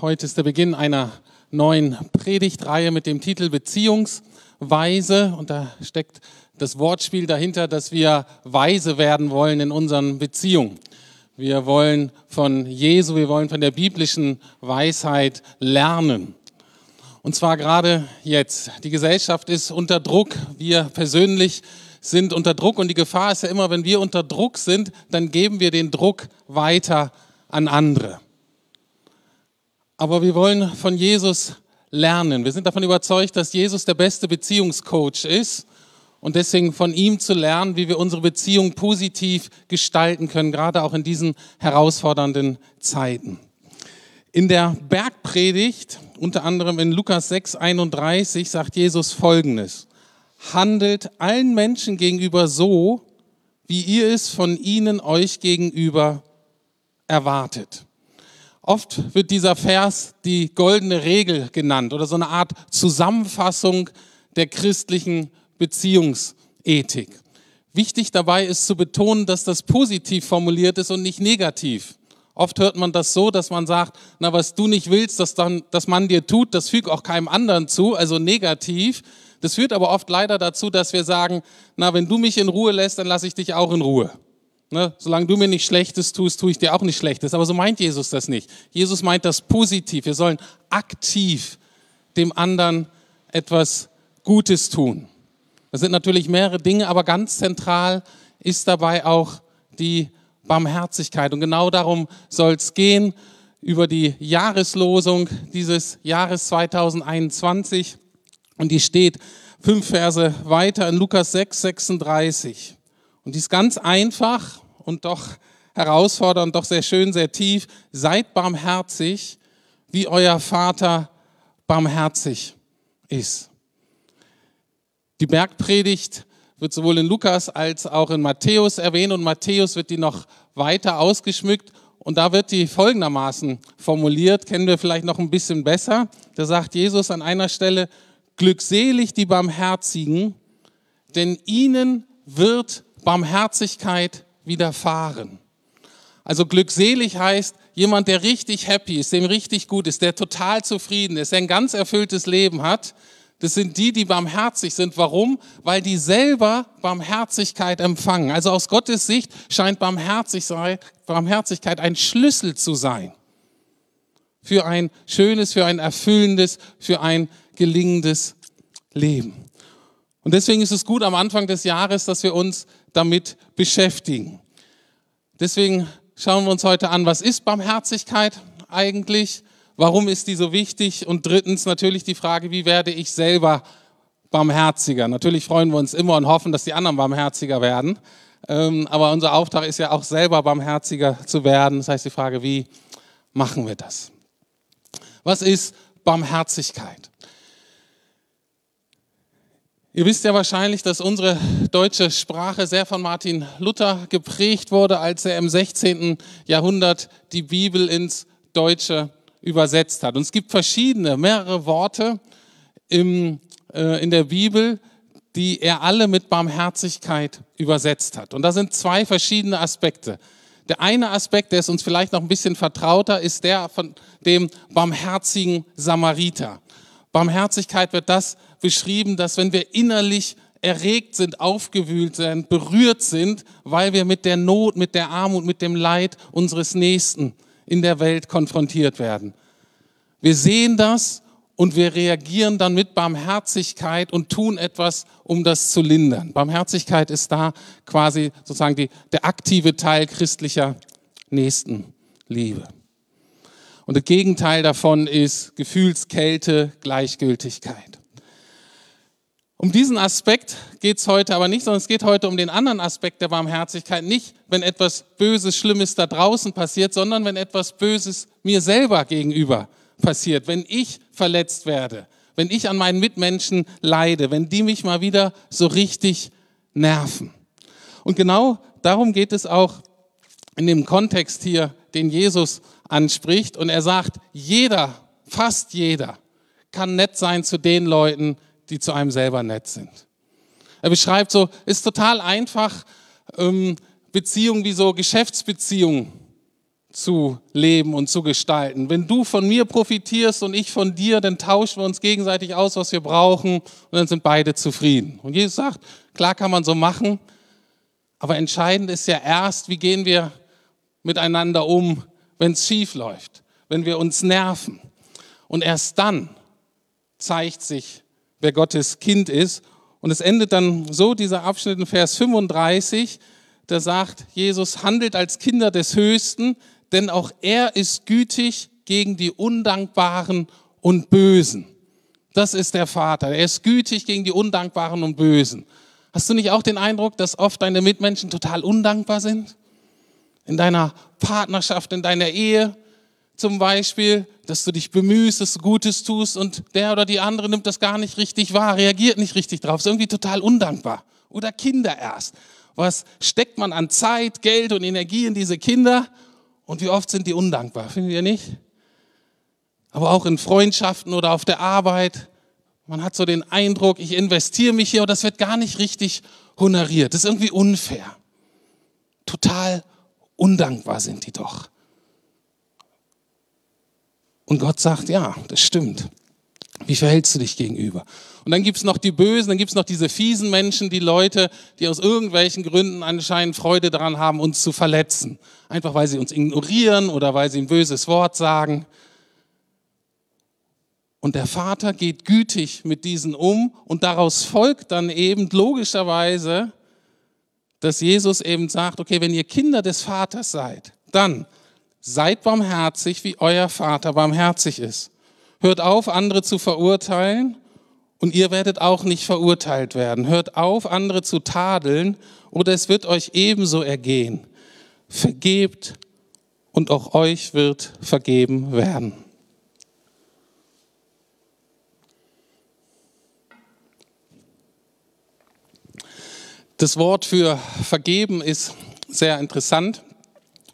Heute ist der Beginn einer neuen Predigtreihe mit dem Titel Beziehungsweise. Und da steckt das Wortspiel dahinter, dass wir weise werden wollen in unseren Beziehungen. Wir wollen von Jesu, wir wollen von der biblischen Weisheit lernen. Und zwar gerade jetzt. Die Gesellschaft ist unter Druck. Wir persönlich sind unter Druck. Und die Gefahr ist ja immer, wenn wir unter Druck sind, dann geben wir den Druck weiter an andere. Aber wir wollen von Jesus lernen. Wir sind davon überzeugt, dass Jesus der beste Beziehungscoach ist und deswegen von ihm zu lernen, wie wir unsere Beziehung positiv gestalten können, gerade auch in diesen herausfordernden Zeiten. In der Bergpredigt, unter anderem in Lukas 6, 31, sagt Jesus Folgendes. Handelt allen Menschen gegenüber so, wie ihr es von ihnen euch gegenüber erwartet. Oft wird dieser Vers die goldene Regel genannt oder so eine Art Zusammenfassung der christlichen Beziehungsethik. Wichtig dabei ist zu betonen, dass das positiv formuliert ist und nicht negativ. Oft hört man das so, dass man sagt, na, was du nicht willst, dass, dann, dass man dir tut, das fügt auch keinem anderen zu, also negativ. Das führt aber oft leider dazu, dass wir sagen, na, wenn du mich in Ruhe lässt, dann lasse ich dich auch in Ruhe. Ne? Solange du mir nicht Schlechtes tust, tue ich dir auch nicht Schlechtes. Aber so meint Jesus das nicht. Jesus meint das positiv. Wir sollen aktiv dem anderen etwas Gutes tun. Das sind natürlich mehrere Dinge, aber ganz zentral ist dabei auch die Barmherzigkeit. Und genau darum soll es gehen über die Jahreslosung dieses Jahres 2021. Und die steht fünf Verse weiter in Lukas 6, 36. Und die ist ganz einfach und doch herausfordernd, doch sehr schön, sehr tief. Seid barmherzig, wie euer Vater barmherzig ist. Die Bergpredigt wird sowohl in Lukas als auch in Matthäus erwähnt und Matthäus wird die noch weiter ausgeschmückt und da wird die folgendermaßen formuliert, kennen wir vielleicht noch ein bisschen besser. Da sagt Jesus an einer Stelle, glückselig die Barmherzigen, denn ihnen wird Barmherzigkeit widerfahren. Also glückselig heißt jemand, der richtig happy ist, dem richtig gut ist, der total zufrieden ist, der ein ganz erfülltes Leben hat. Das sind die, die barmherzig sind. Warum? Weil die selber Barmherzigkeit empfangen. Also aus Gottes Sicht scheint Barmherzigkeit ein Schlüssel zu sein für ein schönes, für ein erfüllendes, für ein gelingendes Leben. Und deswegen ist es gut am Anfang des Jahres, dass wir uns damit beschäftigen. Deswegen schauen wir uns heute an, was ist Barmherzigkeit eigentlich? Warum ist die so wichtig? Und drittens natürlich die Frage, wie werde ich selber barmherziger? Natürlich freuen wir uns immer und hoffen, dass die anderen barmherziger werden. Ähm, aber unser Auftrag ist ja auch selber barmherziger zu werden. Das heißt die Frage, wie machen wir das? Was ist Barmherzigkeit? Ihr wisst ja wahrscheinlich, dass unsere deutsche Sprache sehr von Martin Luther geprägt wurde, als er im 16. Jahrhundert die Bibel ins Deutsche übersetzt hat. Und es gibt verschiedene, mehrere Worte im, äh, in der Bibel, die er alle mit Barmherzigkeit übersetzt hat. Und da sind zwei verschiedene Aspekte. Der eine Aspekt, der ist uns vielleicht noch ein bisschen vertrauter, ist der von dem barmherzigen Samariter. Barmherzigkeit wird das beschrieben, dass wenn wir innerlich erregt sind, aufgewühlt sind, berührt sind, weil wir mit der Not, mit der Armut, mit dem Leid unseres Nächsten in der Welt konfrontiert werden. Wir sehen das und wir reagieren dann mit Barmherzigkeit und tun etwas, um das zu lindern. Barmherzigkeit ist da quasi sozusagen die, der aktive Teil christlicher Nächstenliebe. Und das Gegenteil davon ist Gefühlskälte, Gleichgültigkeit. Um diesen Aspekt geht es heute aber nicht, sondern es geht heute um den anderen Aspekt der Barmherzigkeit. Nicht, wenn etwas Böses, Schlimmes da draußen passiert, sondern wenn etwas Böses mir selber gegenüber passiert. Wenn ich verletzt werde, wenn ich an meinen Mitmenschen leide, wenn die mich mal wieder so richtig nerven. Und genau darum geht es auch in dem Kontext hier, den Jesus anspricht. Und er sagt, jeder, fast jeder, kann nett sein zu den Leuten, die zu einem selber nett sind. Er beschreibt so, ist total einfach, ähm, Beziehungen wie so Geschäftsbeziehungen zu leben und zu gestalten. Wenn du von mir profitierst und ich von dir, dann tauschen wir uns gegenseitig aus, was wir brauchen und dann sind beide zufrieden. Und Jesus sagt, klar kann man so machen, aber entscheidend ist ja erst, wie gehen wir miteinander um, wenn es schief läuft, wenn wir uns nerven. Und erst dann zeigt sich, wer Gottes Kind ist. Und es endet dann so, dieser Abschnitt in Vers 35, da sagt Jesus, handelt als Kinder des Höchsten, denn auch er ist gütig gegen die Undankbaren und Bösen. Das ist der Vater. Er ist gütig gegen die Undankbaren und Bösen. Hast du nicht auch den Eindruck, dass oft deine Mitmenschen total undankbar sind? In deiner Partnerschaft, in deiner Ehe zum Beispiel, dass du dich bemühst, dass du Gutes tust und der oder die andere nimmt das gar nicht richtig wahr, reagiert nicht richtig drauf, ist irgendwie total undankbar. Oder Kinder erst. Was steckt man an Zeit, Geld und Energie in diese Kinder und wie oft sind die undankbar, findet ihr nicht? Aber auch in Freundschaften oder auf der Arbeit. Man hat so den Eindruck, ich investiere mich hier und das wird gar nicht richtig honoriert. Das ist irgendwie unfair. Total undankbar sind die doch. Und Gott sagt, ja, das stimmt. Wie verhältst du dich gegenüber? Und dann gibt's noch die Bösen, dann gibt's noch diese fiesen Menschen, die Leute, die aus irgendwelchen Gründen anscheinend Freude daran haben, uns zu verletzen. Einfach weil sie uns ignorieren oder weil sie ein böses Wort sagen. Und der Vater geht gütig mit diesen um und daraus folgt dann eben logischerweise, dass Jesus eben sagt, okay, wenn ihr Kinder des Vaters seid, dann seid barmherzig, wie euer Vater barmherzig ist. Hört auf, andere zu verurteilen und ihr werdet auch nicht verurteilt werden. Hört auf, andere zu tadeln oder es wird euch ebenso ergehen. Vergebt und auch euch wird vergeben werden. Das Wort für vergeben ist sehr interessant.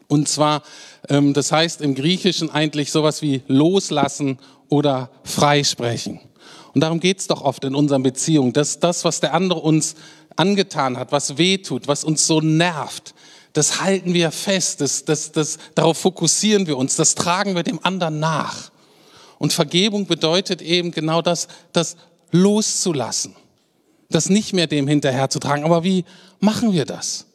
Und zwar, das heißt im Griechischen eigentlich sowas wie loslassen oder freisprechen. Und darum geht's doch oft in unseren Beziehungen, dass das, was der andere uns angetan hat, was weh tut, was uns so nervt, das halten wir fest, das, das, das, darauf fokussieren wir uns, das tragen wir dem anderen nach. Und Vergebung bedeutet eben genau das, das loszulassen, das nicht mehr dem hinterherzutragen. Aber wie machen wir das?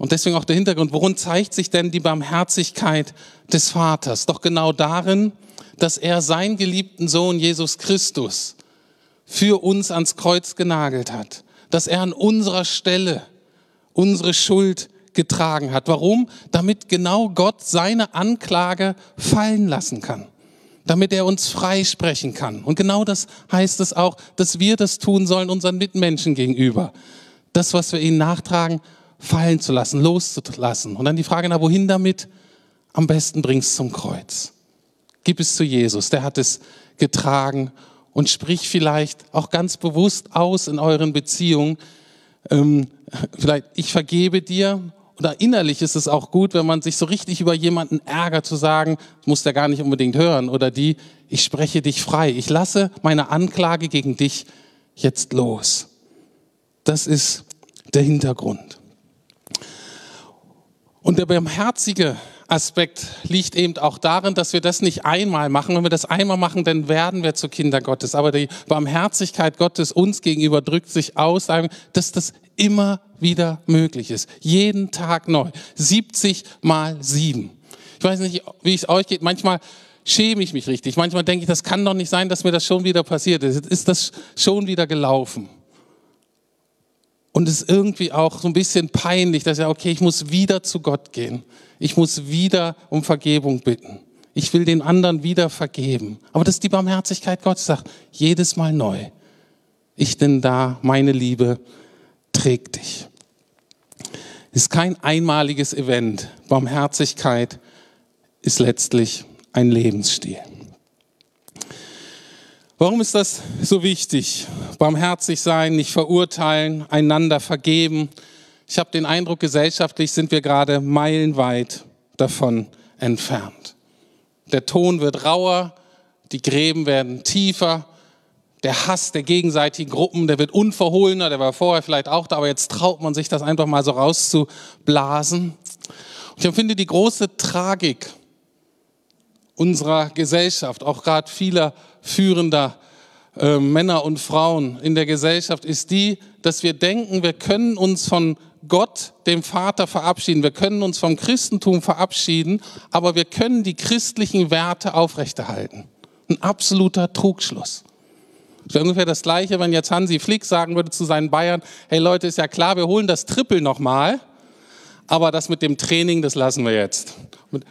Und deswegen auch der Hintergrund, worin zeigt sich denn die Barmherzigkeit des Vaters? Doch genau darin, dass er seinen geliebten Sohn Jesus Christus für uns ans Kreuz genagelt hat, dass er an unserer Stelle unsere Schuld getragen hat. Warum? Damit genau Gott seine Anklage fallen lassen kann, damit er uns freisprechen kann. Und genau das heißt es auch, dass wir das tun sollen unseren Mitmenschen gegenüber. Das, was wir ihnen nachtragen, fallen zu lassen, loszulassen. Und dann die Frage, na, wohin damit? Am besten bringst zum Kreuz. Gib es zu Jesus, der hat es getragen und sprich vielleicht auch ganz bewusst aus in euren Beziehungen. Ähm, vielleicht, ich vergebe dir. Oder innerlich ist es auch gut, wenn man sich so richtig über jemanden ärgert, zu sagen, muss der gar nicht unbedingt hören. Oder die, ich spreche dich frei. Ich lasse meine Anklage gegen dich jetzt los. Das ist der Hintergrund. Und der barmherzige Aspekt liegt eben auch darin, dass wir das nicht einmal machen. Wenn wir das einmal machen, dann werden wir zu Kinder Gottes. Aber die Barmherzigkeit Gottes uns gegenüber drückt sich aus, dass das immer wieder möglich ist. Jeden Tag neu. 70 mal 7. Ich weiß nicht, wie es euch geht. Manchmal schäme ich mich richtig. Manchmal denke ich, das kann doch nicht sein, dass mir das schon wieder passiert ist. Ist das schon wieder gelaufen? Und es ist irgendwie auch so ein bisschen peinlich, dass ja, okay, ich muss wieder zu Gott gehen. Ich muss wieder um Vergebung bitten. Ich will den anderen wieder vergeben. Aber das ist die Barmherzigkeit Gottes, sagt jedes Mal neu. Ich denn da, meine Liebe trägt dich. Es ist kein einmaliges Event. Barmherzigkeit ist letztlich ein Lebensstil. Warum ist das so wichtig? Barmherzig sein, nicht verurteilen, einander vergeben. Ich habe den Eindruck, gesellschaftlich sind wir gerade meilenweit davon entfernt. Der Ton wird rauer, die Gräben werden tiefer, der Hass der gegenseitigen Gruppen, der wird unverhohlener, der war vorher vielleicht auch da, aber jetzt traut man sich das einfach mal so rauszublasen. Ich empfinde die große Tragik unserer Gesellschaft, auch gerade vieler führender äh, Männer und Frauen in der Gesellschaft, ist die, dass wir denken, wir können uns von Gott, dem Vater, verabschieden. Wir können uns vom Christentum verabschieden, aber wir können die christlichen Werte aufrechterhalten. Ein absoluter Trugschluss. Das wäre ungefähr das Gleiche, wenn jetzt Hansi Flick sagen würde zu seinen Bayern, hey Leute, ist ja klar, wir holen das Triple nochmal, aber das mit dem Training, das lassen wir jetzt.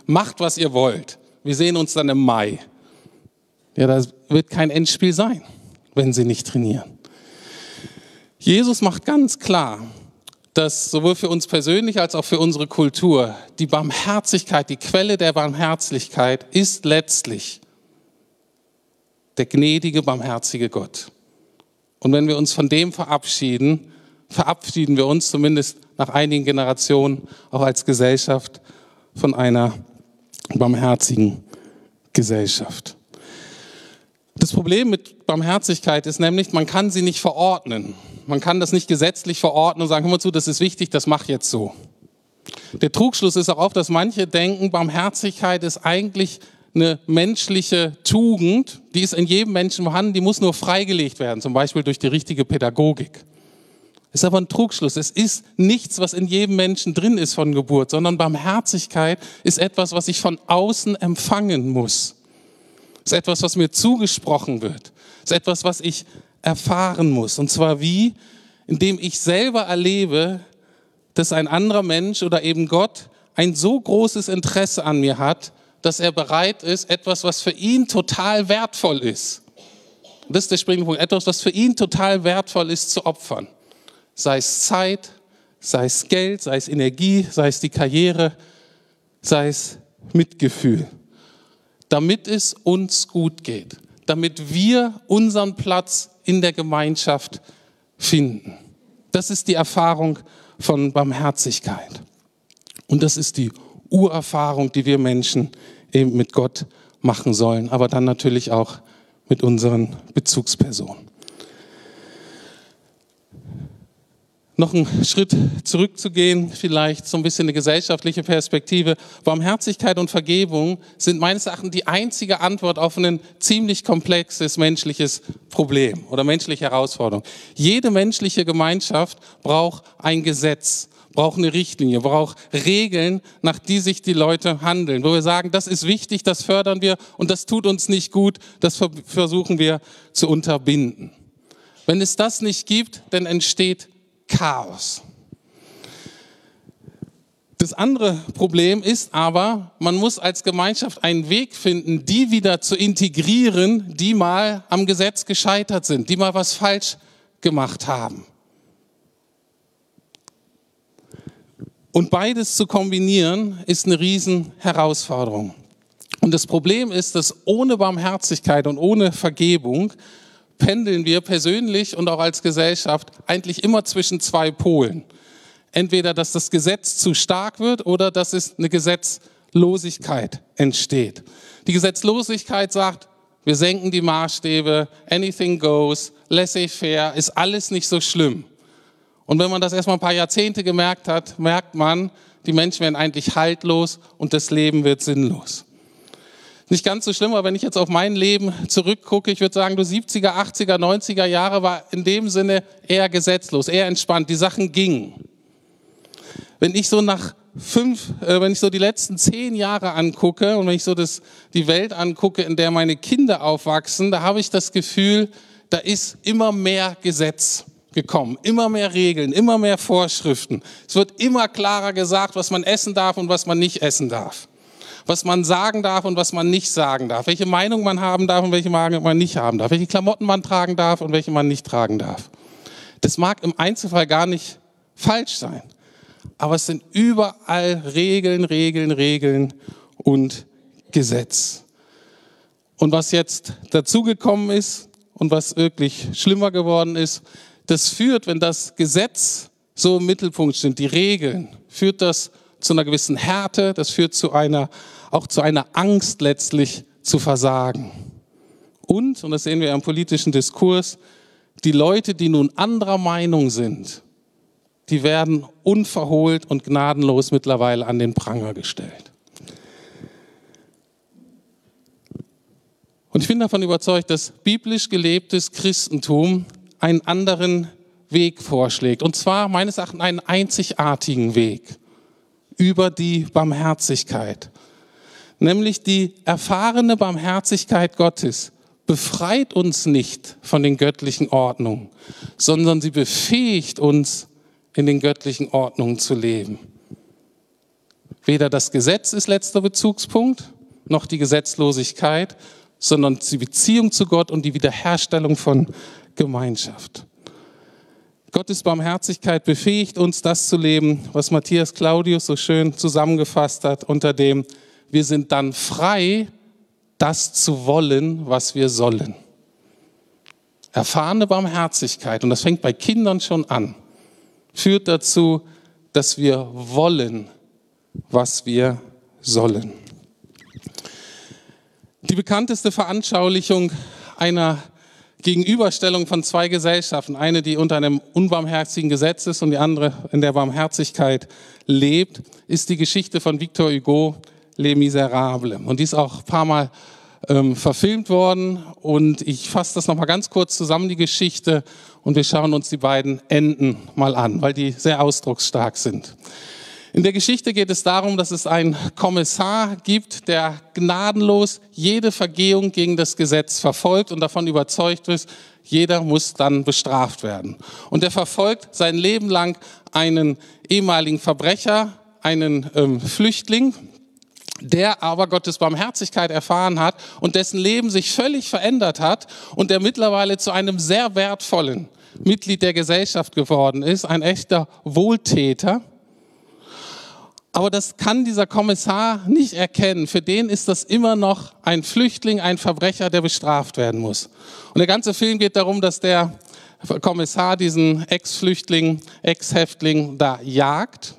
Macht, was ihr wollt. Wir sehen uns dann im Mai. Ja, das wird kein Endspiel sein, wenn sie nicht trainieren. Jesus macht ganz klar, dass sowohl für uns persönlich als auch für unsere Kultur die Barmherzigkeit, die Quelle der Barmherzigkeit ist letztlich der gnädige, barmherzige Gott. Und wenn wir uns von dem verabschieden, verabschieden wir uns zumindest nach einigen Generationen auch als Gesellschaft von einer barmherzigen Gesellschaft. Das Problem mit Barmherzigkeit ist nämlich, man kann sie nicht verordnen. Man kann das nicht gesetzlich verordnen und sagen, hör mal zu, das ist wichtig, das mach jetzt so. Der Trugschluss ist auch oft, dass manche denken, Barmherzigkeit ist eigentlich eine menschliche Tugend, die ist in jedem Menschen vorhanden, die muss nur freigelegt werden, zum Beispiel durch die richtige Pädagogik. Ist aber ein Trugschluss. Es ist nichts, was in jedem Menschen drin ist von Geburt, sondern Barmherzigkeit ist etwas, was ich von außen empfangen muss. Ist etwas, was mir zugesprochen wird. Ist etwas, was ich erfahren muss. Und zwar wie? Indem ich selber erlebe, dass ein anderer Mensch oder eben Gott ein so großes Interesse an mir hat, dass er bereit ist, etwas, was für ihn total wertvoll ist. Das ist der springende Punkt. Etwas, was für ihn total wertvoll ist, zu opfern sei es Zeit, sei es Geld, sei es Energie, sei es die Karriere, sei es Mitgefühl, damit es uns gut geht, damit wir unseren Platz in der Gemeinschaft finden. Das ist die Erfahrung von Barmherzigkeit. Und das ist die Urerfahrung, die wir Menschen eben mit Gott machen sollen, aber dann natürlich auch mit unseren Bezugspersonen. Noch einen Schritt zurückzugehen, vielleicht so ein bisschen eine gesellschaftliche Perspektive. Barmherzigkeit und Vergebung sind meines Erachtens die einzige Antwort auf ein ziemlich komplexes menschliches Problem oder menschliche Herausforderung. Jede menschliche Gemeinschaft braucht ein Gesetz, braucht eine Richtlinie, braucht Regeln, nach die sich die Leute handeln, wo wir sagen, das ist wichtig, das fördern wir und das tut uns nicht gut, das versuchen wir zu unterbinden. Wenn es das nicht gibt, dann entsteht Chaos. Das andere Problem ist aber, man muss als Gemeinschaft einen Weg finden, die wieder zu integrieren, die mal am Gesetz gescheitert sind, die mal was falsch gemacht haben. Und beides zu kombinieren, ist eine Riesenherausforderung. Und das Problem ist, dass ohne Barmherzigkeit und ohne Vergebung pendeln wir persönlich und auch als Gesellschaft eigentlich immer zwischen zwei Polen. Entweder, dass das Gesetz zu stark wird oder dass es eine Gesetzlosigkeit entsteht. Die Gesetzlosigkeit sagt, wir senken die Maßstäbe, anything goes, laissez-faire, ist alles nicht so schlimm. Und wenn man das erstmal ein paar Jahrzehnte gemerkt hat, merkt man, die Menschen werden eigentlich haltlos und das Leben wird sinnlos. Nicht ganz so schlimm, aber wenn ich jetzt auf mein Leben zurückgucke, ich würde sagen, du 70er, 80er, 90er Jahre war in dem Sinne eher gesetzlos, eher entspannt. Die Sachen gingen. Wenn ich so nach fünf, äh, wenn ich so die letzten zehn Jahre angucke und wenn ich so das, die Welt angucke, in der meine Kinder aufwachsen, da habe ich das Gefühl, da ist immer mehr Gesetz gekommen, immer mehr Regeln, immer mehr Vorschriften. Es wird immer klarer gesagt, was man essen darf und was man nicht essen darf was man sagen darf und was man nicht sagen darf, welche Meinung man haben darf und welche Meinung man nicht haben darf, welche Klamotten man tragen darf und welche man nicht tragen darf. Das mag im Einzelfall gar nicht falsch sein, aber es sind überall Regeln, Regeln, Regeln und Gesetz. Und was jetzt dazugekommen ist und was wirklich schlimmer geworden ist, das führt, wenn das Gesetz so im Mittelpunkt steht, die Regeln, führt das zu einer gewissen Härte, das führt zu einer auch zu einer Angst letztlich zu versagen. Und, und das sehen wir im politischen Diskurs, die Leute, die nun anderer Meinung sind, die werden unverhohlt und gnadenlos mittlerweile an den Pranger gestellt. Und ich bin davon überzeugt, dass biblisch gelebtes Christentum einen anderen Weg vorschlägt. Und zwar meines Erachtens einen einzigartigen Weg über die Barmherzigkeit. Nämlich die erfahrene Barmherzigkeit Gottes befreit uns nicht von den göttlichen Ordnungen, sondern sie befähigt uns, in den göttlichen Ordnungen zu leben. Weder das Gesetz ist letzter Bezugspunkt, noch die Gesetzlosigkeit, sondern die Beziehung zu Gott und die Wiederherstellung von Gemeinschaft. Gottes Barmherzigkeit befähigt uns, das zu leben, was Matthias Claudius so schön zusammengefasst hat, unter dem wir sind dann frei, das zu wollen, was wir sollen. Erfahrene Barmherzigkeit, und das fängt bei Kindern schon an, führt dazu, dass wir wollen, was wir sollen. Die bekannteste Veranschaulichung einer Gegenüberstellung von zwei Gesellschaften, eine, die unter einem unbarmherzigen Gesetz ist und die andere in der Barmherzigkeit lebt, ist die Geschichte von Victor Hugo, Les Miserables. Und die ist auch ein paar Mal ähm, verfilmt worden und ich fasse das nochmal ganz kurz zusammen, die Geschichte, und wir schauen uns die beiden Enden mal an, weil die sehr ausdrucksstark sind. In der Geschichte geht es darum, dass es einen Kommissar gibt, der gnadenlos jede Vergehung gegen das Gesetz verfolgt und davon überzeugt ist, jeder muss dann bestraft werden. Und er verfolgt sein Leben lang einen ehemaligen Verbrecher, einen ähm, Flüchtling, der aber Gottes Barmherzigkeit erfahren hat und dessen Leben sich völlig verändert hat und der mittlerweile zu einem sehr wertvollen Mitglied der Gesellschaft geworden ist, ein echter Wohltäter. Aber das kann dieser Kommissar nicht erkennen. Für den ist das immer noch ein Flüchtling, ein Verbrecher, der bestraft werden muss. Und der ganze Film geht darum, dass der Kommissar diesen Ex-Flüchtling, Ex-Häftling da jagt.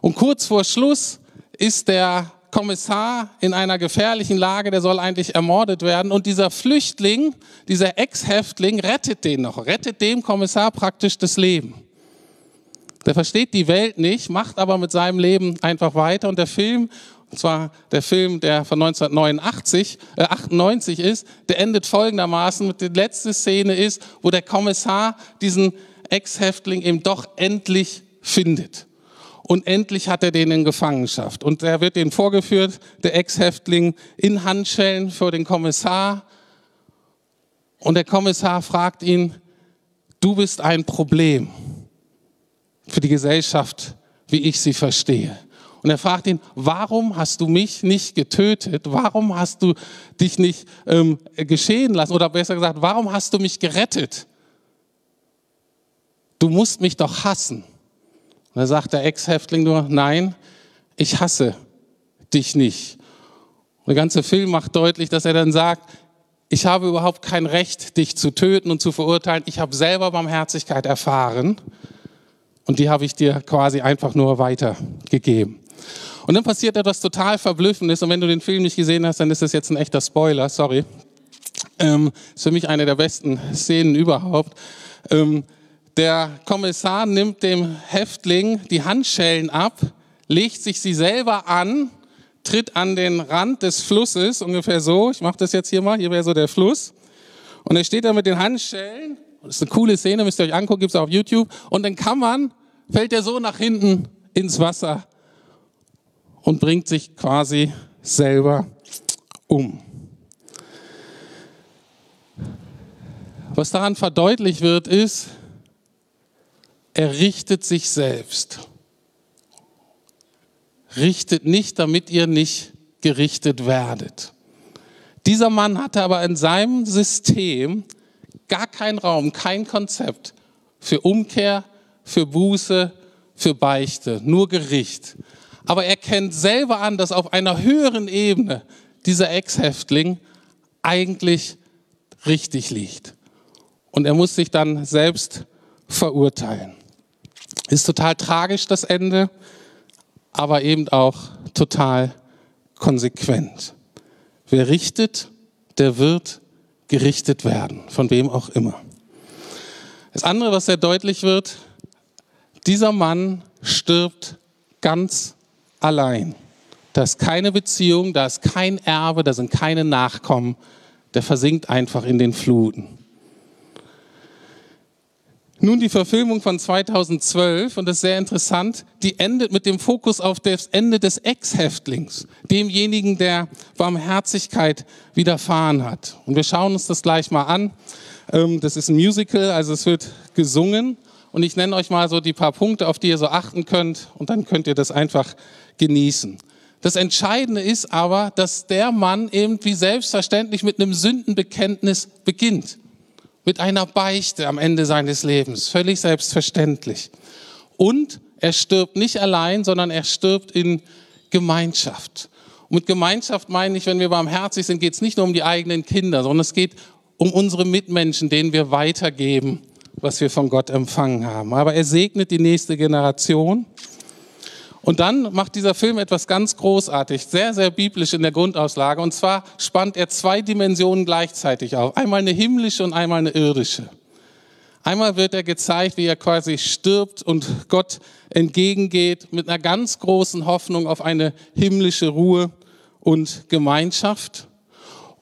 Und kurz vor Schluss ist der Kommissar in einer gefährlichen Lage, der soll eigentlich ermordet werden. Und dieser Flüchtling, dieser Ex-Häftling rettet den noch, rettet dem Kommissar praktisch das Leben. Der versteht die Welt nicht, macht aber mit seinem Leben einfach weiter. Und der Film, und zwar der Film, der von 1989, äh 98 ist, der endet folgendermaßen. Die letzte Szene ist, wo der Kommissar diesen Ex-Häftling eben doch endlich findet. Und endlich hat er den in Gefangenschaft. Und er wird den vorgeführt, der Ex-Häftling, in Handschellen vor den Kommissar. Und der Kommissar fragt ihn, du bist ein Problem für die Gesellschaft, wie ich sie verstehe. Und er fragt ihn, warum hast du mich nicht getötet? Warum hast du dich nicht ähm, geschehen lassen? Oder besser gesagt, warum hast du mich gerettet? Du musst mich doch hassen. Und da sagt der Ex-Häftling nur, nein, ich hasse dich nicht. Und der ganze Film macht deutlich, dass er dann sagt, ich habe überhaupt kein Recht, dich zu töten und zu verurteilen. Ich habe selber Barmherzigkeit erfahren. Und die habe ich dir quasi einfach nur weitergegeben. Und dann passiert etwas total Verblüffendes. Und wenn du den Film nicht gesehen hast, dann ist das jetzt ein echter Spoiler, sorry. Ähm, ist für mich eine der besten Szenen überhaupt. Ähm, der Kommissar nimmt dem Häftling die Handschellen ab, legt sich sie selber an, tritt an den Rand des Flusses, ungefähr so. Ich mache das jetzt hier mal, hier wäre so der Fluss. Und er steht da mit den Handschellen das ist eine coole Szene, müsst ihr euch angucken, gibt es auf YouTube. Und dann kann man, fällt er so nach hinten ins Wasser und bringt sich quasi selber um. Was daran verdeutlicht wird, ist, er richtet sich selbst. Richtet nicht, damit ihr nicht gerichtet werdet. Dieser Mann hatte aber in seinem System gar kein Raum, kein Konzept für Umkehr, für Buße, für Beichte, nur Gericht. Aber er kennt selber an, dass auf einer höheren Ebene dieser Ex-Häftling eigentlich richtig liegt. Und er muss sich dann selbst verurteilen. Ist total tragisch das Ende, aber eben auch total konsequent. Wer richtet, der wird gerichtet werden, von wem auch immer. Das andere, was sehr deutlich wird, Dieser Mann stirbt ganz allein. Da ist keine Beziehung, da ist kein Erbe, da sind keine Nachkommen. Der versinkt einfach in den Fluten. Nun die Verfilmung von 2012, und das ist sehr interessant, die endet mit dem Fokus auf das Ende des Ex-Häftlings, demjenigen, der Barmherzigkeit widerfahren hat. Und wir schauen uns das gleich mal an. Ähm, das ist ein Musical, also es wird gesungen. Und ich nenne euch mal so die paar Punkte, auf die ihr so achten könnt, und dann könnt ihr das einfach genießen. Das Entscheidende ist aber, dass der Mann eben wie selbstverständlich mit einem Sündenbekenntnis beginnt mit einer Beichte am Ende seines Lebens. Völlig selbstverständlich. Und er stirbt nicht allein, sondern er stirbt in Gemeinschaft. Und mit Gemeinschaft meine ich, wenn wir barmherzig sind, geht es nicht nur um die eigenen Kinder, sondern es geht um unsere Mitmenschen, denen wir weitergeben, was wir von Gott empfangen haben. Aber er segnet die nächste Generation und dann macht dieser Film etwas ganz großartig, sehr, sehr biblisch in der Grundauslage. Und zwar spannt er zwei Dimensionen gleichzeitig auf. Einmal eine himmlische und einmal eine irdische. Einmal wird er gezeigt, wie er quasi stirbt und Gott entgegengeht mit einer ganz großen Hoffnung auf eine himmlische Ruhe und Gemeinschaft.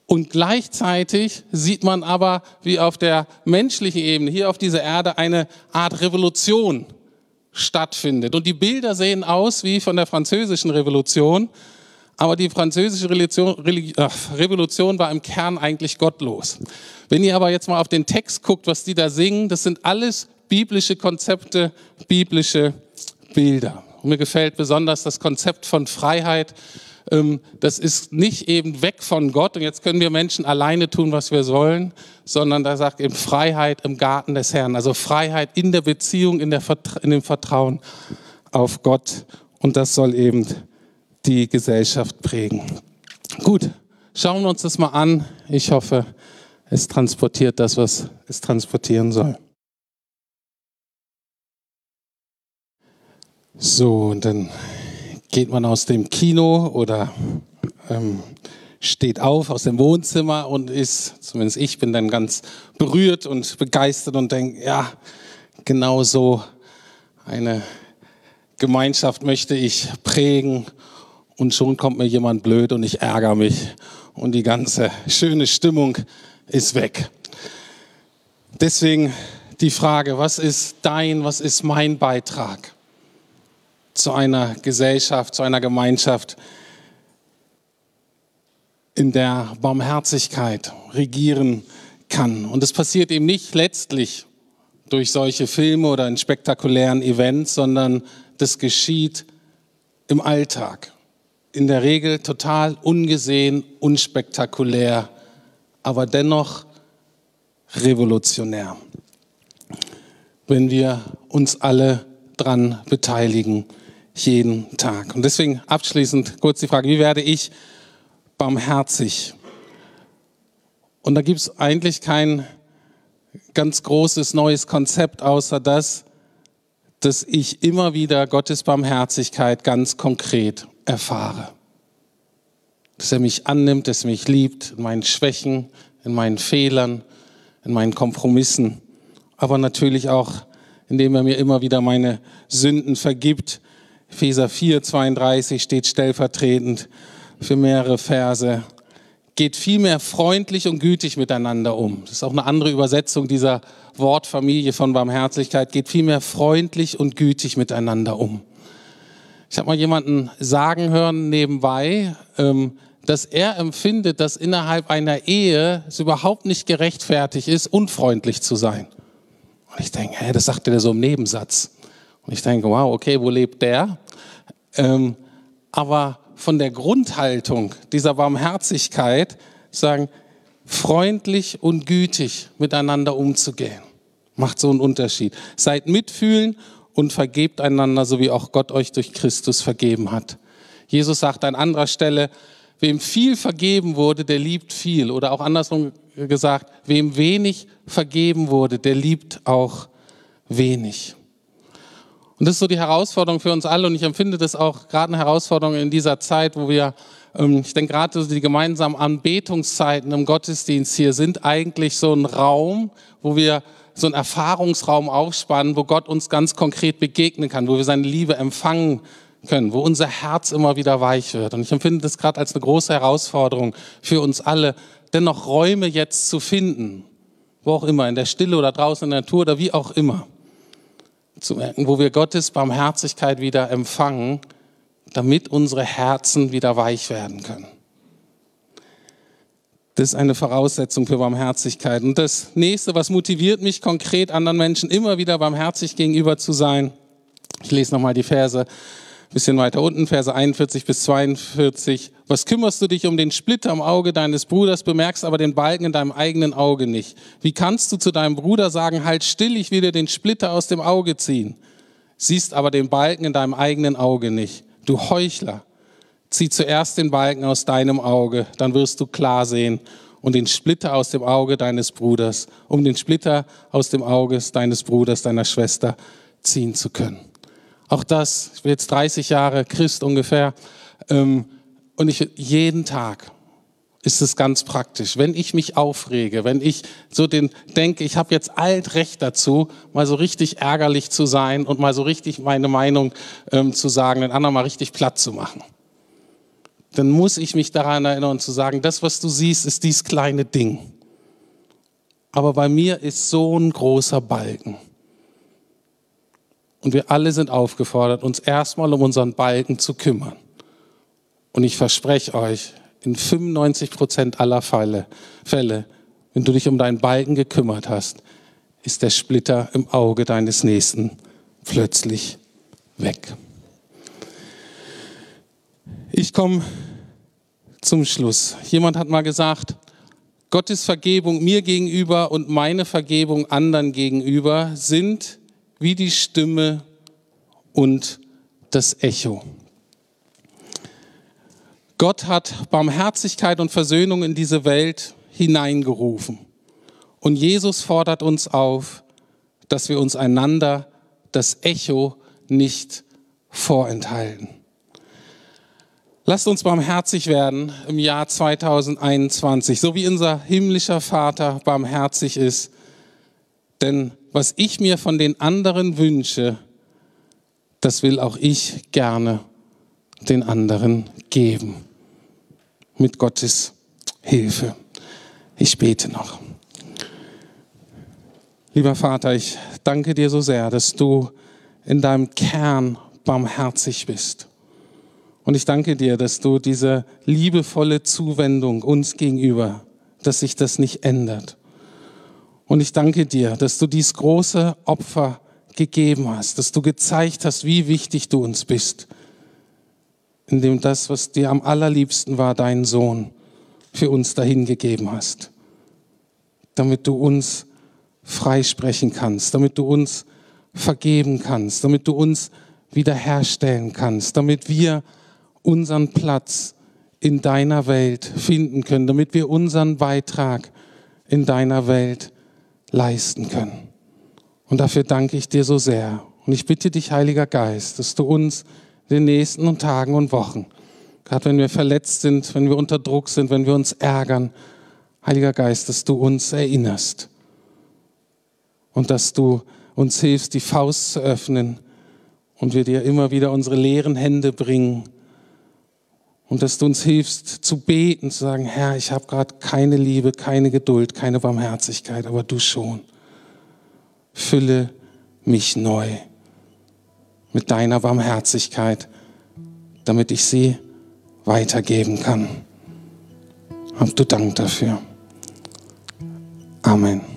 Und gleichzeitig sieht man aber, wie auf der menschlichen Ebene, hier auf dieser Erde, eine Art Revolution stattfindet. Und die Bilder sehen aus wie von der französischen Revolution, aber die französische Revolution war im Kern eigentlich gottlos. Wenn ihr aber jetzt mal auf den Text guckt, was die da singen, das sind alles biblische Konzepte, biblische Bilder. Und mir gefällt besonders das Konzept von Freiheit, das ist nicht eben weg von Gott und jetzt können wir Menschen alleine tun, was wir sollen, sondern da sagt eben Freiheit im Garten des Herrn. Also Freiheit in der Beziehung, in, der in dem Vertrauen auf Gott. Und das soll eben die Gesellschaft prägen. Gut, schauen wir uns das mal an. Ich hoffe, es transportiert das, was es transportieren soll. So, und dann geht man aus dem Kino oder ähm, steht auf aus dem Wohnzimmer und ist, zumindest ich bin dann ganz berührt und begeistert und denke, ja, genau so eine Gemeinschaft möchte ich prägen und schon kommt mir jemand blöd und ich ärgere mich und die ganze schöne Stimmung ist weg. Deswegen die Frage, was ist dein, was ist mein Beitrag? Zu einer Gesellschaft, zu einer Gemeinschaft, in der Barmherzigkeit regieren kann. Und es passiert eben nicht letztlich durch solche Filme oder in spektakulären Events, sondern das geschieht im Alltag. In der Regel total ungesehen, unspektakulär, aber dennoch revolutionär. Wenn wir uns alle dran beteiligen jeden Tag. Und deswegen abschließend kurz die Frage, wie werde ich barmherzig? Und da gibt es eigentlich kein ganz großes neues Konzept, außer das, dass ich immer wieder Gottes Barmherzigkeit ganz konkret erfahre. Dass er mich annimmt, dass er mich liebt, in meinen Schwächen, in meinen Fehlern, in meinen Kompromissen, aber natürlich auch, indem er mir immer wieder meine Sünden vergibt Epheser 4, 32 steht stellvertretend für mehrere Verse. Geht vielmehr freundlich und gütig miteinander um. Das ist auch eine andere Übersetzung dieser Wortfamilie von Barmherzigkeit. Geht vielmehr freundlich und gütig miteinander um. Ich habe mal jemanden sagen hören nebenbei, ähm, dass er empfindet, dass innerhalb einer Ehe es überhaupt nicht gerechtfertigt ist, unfreundlich zu sein. Und ich denke, hä, das sagt er so im Nebensatz. Und ich denke, wow, okay, wo lebt der? Ähm, aber von der Grundhaltung dieser Barmherzigkeit sagen, freundlich und gütig miteinander umzugehen, macht so einen Unterschied. Seid mitfühlen und vergebt einander, so wie auch Gott euch durch Christus vergeben hat. Jesus sagt an anderer Stelle, wem viel vergeben wurde, der liebt viel. Oder auch andersrum gesagt, wem wenig vergeben wurde, der liebt auch wenig. Und das ist so die Herausforderung für uns alle und ich empfinde das auch gerade eine Herausforderung in dieser Zeit, wo wir, ähm, ich denke gerade die gemeinsamen Anbetungszeiten im Gottesdienst hier sind eigentlich so ein Raum, wo wir so einen Erfahrungsraum aufspannen, wo Gott uns ganz konkret begegnen kann, wo wir seine Liebe empfangen können, wo unser Herz immer wieder weich wird. Und ich empfinde das gerade als eine große Herausforderung für uns alle, dennoch Räume jetzt zu finden, wo auch immer, in der Stille oder draußen in der Natur oder wie auch immer, wo wir Gottes Barmherzigkeit wieder empfangen, damit unsere Herzen wieder weich werden können. Das ist eine Voraussetzung für Barmherzigkeit. Und das nächste, was motiviert mich konkret, anderen Menschen immer wieder barmherzig gegenüber zu sein. Ich lese nochmal die Verse bisschen weiter unten, Verse 41 bis 42. Was kümmerst du dich um den Splitter im Auge deines Bruders, bemerkst aber den Balken in deinem eigenen Auge nicht? Wie kannst du zu deinem Bruder sagen, halt still, ich will dir den Splitter aus dem Auge ziehen? Siehst aber den Balken in deinem eigenen Auge nicht. Du Heuchler, zieh zuerst den Balken aus deinem Auge, dann wirst du klar sehen und den Splitter aus dem Auge deines Bruders, um den Splitter aus dem Auge deines Bruders, deiner Schwester ziehen zu können. Auch das, ich bin jetzt 30 Jahre Christ ungefähr, ähm, und ich jeden Tag ist es ganz praktisch. Wenn ich mich aufrege, wenn ich so den denke, ich habe jetzt alt Recht dazu, mal so richtig ärgerlich zu sein und mal so richtig meine Meinung ähm, zu sagen, den anderen mal richtig platt zu machen, dann muss ich mich daran erinnern zu sagen, das, was du siehst, ist dies kleine Ding. Aber bei mir ist so ein großer Balken. Und wir alle sind aufgefordert, uns erstmal um unseren Balken zu kümmern. Und ich verspreche euch, in 95 Prozent aller Fälle, Fälle, wenn du dich um deinen Balken gekümmert hast, ist der Splitter im Auge deines Nächsten plötzlich weg. Ich komme zum Schluss. Jemand hat mal gesagt, Gottes Vergebung mir gegenüber und meine Vergebung anderen gegenüber sind wie die Stimme und das Echo. Gott hat Barmherzigkeit und Versöhnung in diese Welt hineingerufen. Und Jesus fordert uns auf, dass wir uns einander das Echo nicht vorenthalten. Lasst uns barmherzig werden im Jahr 2021, so wie unser himmlischer Vater barmherzig ist. Denn was ich mir von den anderen wünsche, das will auch ich gerne den anderen geben. Mit Gottes Hilfe. Ich bete noch. Lieber Vater, ich danke dir so sehr, dass du in deinem Kern barmherzig bist. Und ich danke dir, dass du diese liebevolle Zuwendung uns gegenüber, dass sich das nicht ändert. Und ich danke dir, dass du dies große Opfer gegeben hast, dass du gezeigt hast, wie wichtig du uns bist, indem das, was dir am allerliebsten war, deinen Sohn, für uns dahingegeben hast, damit du uns freisprechen kannst, damit du uns vergeben kannst, damit du uns wiederherstellen kannst, damit wir unseren Platz in deiner Welt finden können, damit wir unseren Beitrag in deiner Welt leisten können. Und dafür danke ich dir so sehr. Und ich bitte dich, Heiliger Geist, dass du uns in den nächsten Tagen und Wochen, gerade wenn wir verletzt sind, wenn wir unter Druck sind, wenn wir uns ärgern, Heiliger Geist, dass du uns erinnerst und dass du uns hilfst, die Faust zu öffnen und wir dir immer wieder unsere leeren Hände bringen und dass du uns hilfst zu beten, zu sagen, Herr, ich habe gerade keine Liebe, keine Geduld, keine Barmherzigkeit, aber du schon. Fülle mich neu mit deiner Barmherzigkeit, damit ich sie weitergeben kann. Hab du Dank dafür. Amen.